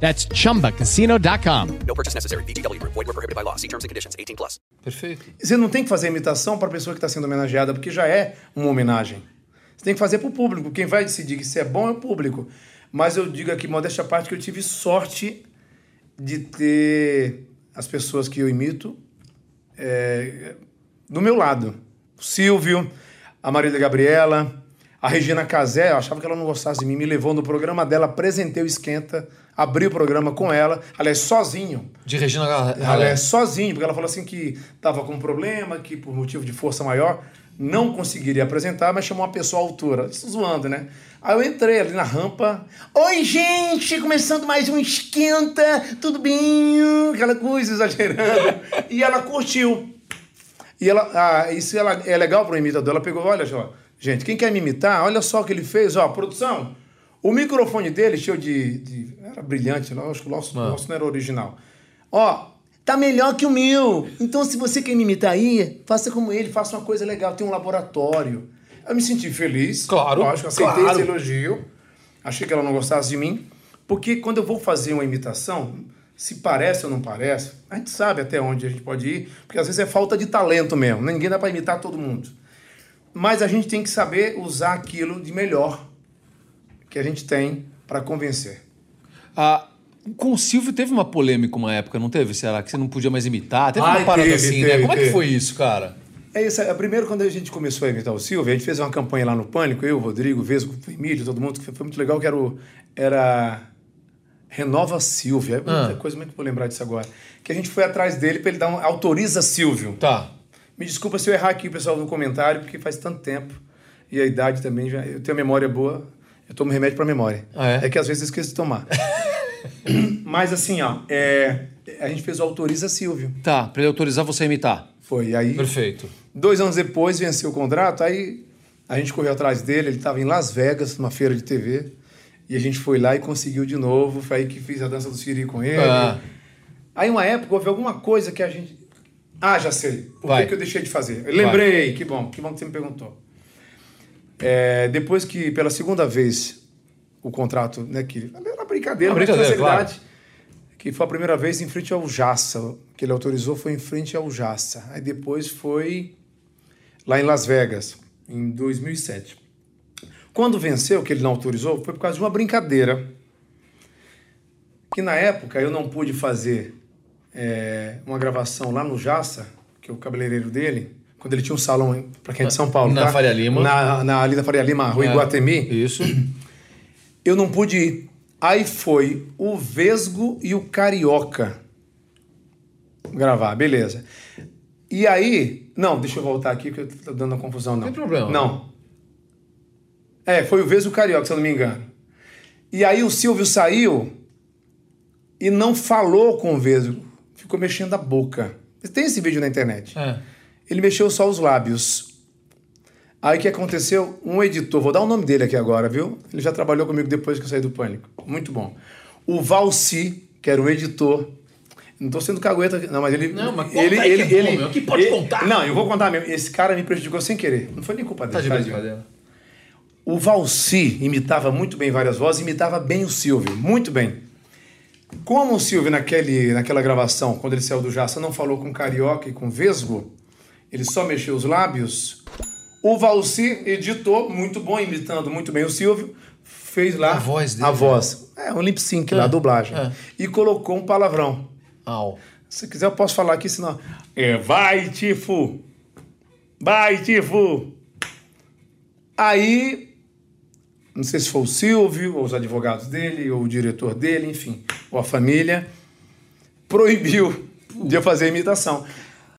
That's chumbacasino.com. No purchase necessary. VGW Group. Void were prohibited by law. See terms and conditions. 18 plus. Perfeito. Você não tem que fazer imitação para a pessoa que está sendo homenageada, porque já é uma homenagem. Você tem que fazer para o público. Quem vai decidir que isso é bom é o público. Mas eu digo aqui, modéstia à parte, que eu tive sorte de ter as pessoas que eu imito é, do meu lado. O Silvio, a Marília Gabriela, a Regina Casé, eu achava que ela não gostasse de mim, me levou no programa dela, apresentei o Esquenta, abri o programa com ela, aliás, sozinho. De Regina Ga- Ela é sozinho, porque ela falou assim que estava com um problema, que por motivo de força maior não conseguiria apresentar, mas chamou uma pessoa à altura. Isso zoando, né? Aí eu entrei ali na rampa. Oi, gente! Começando mais um esquenta, tudo bem? Aquela coisa exagerando. e ela curtiu. E ela, ah, isso ela, é legal para o imitador. Ela pegou, olha só, gente, quem quer me imitar, olha só o que ele fez, ó, produção. O microfone dele, cheio de. de- era brilhante, lógico, o nosso, o nosso não era original. Ó, tá melhor que o meu. Então, se você quer me imitar aí, faça como ele, faça uma coisa legal, tem um laboratório. Eu me senti feliz. Claro, Lógico, aceitei claro. esse elogio. Achei que ela não gostasse de mim. Porque quando eu vou fazer uma imitação, se parece ou não parece, a gente sabe até onde a gente pode ir, porque às vezes é falta de talento mesmo. Ninguém dá para imitar todo mundo. Mas a gente tem que saber usar aquilo de melhor que a gente tem para convencer. Ah, com o Silvio teve uma polêmica uma época, não teve? Será que você não podia mais imitar? Teve Ai, uma parada teve, assim, né? teve, Como é que teve. foi isso, cara? É isso. é, Primeiro, quando a gente começou a imitar o Silvio, a gente fez uma campanha lá no Pânico, eu, o Rodrigo, o Vesgo, o Emílio, todo mundo, que foi muito legal, que era, o, era Renova Silvio. É muita Ah. coisa, como é que eu vou lembrar disso agora? Que a gente foi atrás dele para ele dar um... Autoriza Silvio. Tá. Me desculpa se eu errar aqui, pessoal, no comentário, porque faz tanto tempo. E a idade também já... Eu tenho a memória boa, eu tomo remédio para memória. Ah, é? que às vezes eu esqueço de tomar. Mas assim, ó, é, a gente fez o Autoriza Silvio. Tá, pra ele autorizar você a imitar. Foi, aí... Perfeito. Dois anos depois venceu o contrato, aí a gente correu atrás dele, ele estava em Las Vegas, numa feira de TV, e a gente foi lá e conseguiu de novo, foi aí que fiz a dança do Siri com ele. Ah. Aí uma época houve alguma coisa que a gente... Ah, já sei. Por Vai. que, eu deixei de fazer? Eu lembrei, que bom, que bom que você me perguntou. É, depois que, pela segunda vez, o contrato, né, que era uma brincadeira, Uma mas brincadeira, seriedade, que foi a primeira vez em frente ao Jassa, que ele autorizou foi em frente ao Jassa. Aí depois foi lá em Las Vegas, em 2007. Quando venceu, que ele não autorizou, foi por causa de uma brincadeira. Que na época eu não pude fazer é, uma gravação lá no Jassa, que é o cabeleireiro dele, quando ele tinha um salão, para quem é de São Paulo, Na tá? Faria Lima. Na, na, ali na Faria Lima, Rua É. Iguatemi Isso. eu não pude ir. Aí foi o Vesgo e o Carioca gravar, beleza. E aí, não, deixa eu voltar aqui que eu tô dando uma confusão, não. Tem problema. Não. É, foi o Vesgo e o Carioca, se eu não me engano. E aí o Silvio saiu e não falou com o Vesgo, ficou mexendo a boca. Tem esse vídeo na internet. É. Ele mexeu só os lábios. Aí o que aconteceu? Um editor, vou dar o nome dele aqui agora, viu? Ele já trabalhou comigo depois que eu saí do Pânico. Muito bom. O Valci, que era um editor. Não tô sendo cagueta, aqui, não, mas ele. Não, mas conta ele, aí que ele, é bom, ele, meu, que pode ele- contar. Não, eu vou contar mesmo. Esse cara me prejudicou sem querer. Não foi nem culpa Tá dele. de tadinho. brincadeira. O Valci imitava muito bem várias vozes, imitava bem o Silvio, muito bem. Como o Silvio, naquele, naquela gravação, quando ele saiu do Jaça, não falou com Carioca e com Vesgo, ele só mexeu os lábios, o Valci editou, muito bom, imitando muito bem o Silvio, fez lá A voz dele, a né? voz. É, um lip sync lá, a dublagem. é. E colocou um palavrão. Au. Se quiser, eu posso falar aqui, senão. É, vai, Tifo! Vai, Tifo! Aí, não sei se foi o Silvio, ou os advogados dele, ou o diretor dele, enfim, ou a família, proibiu de eu fazer imitação.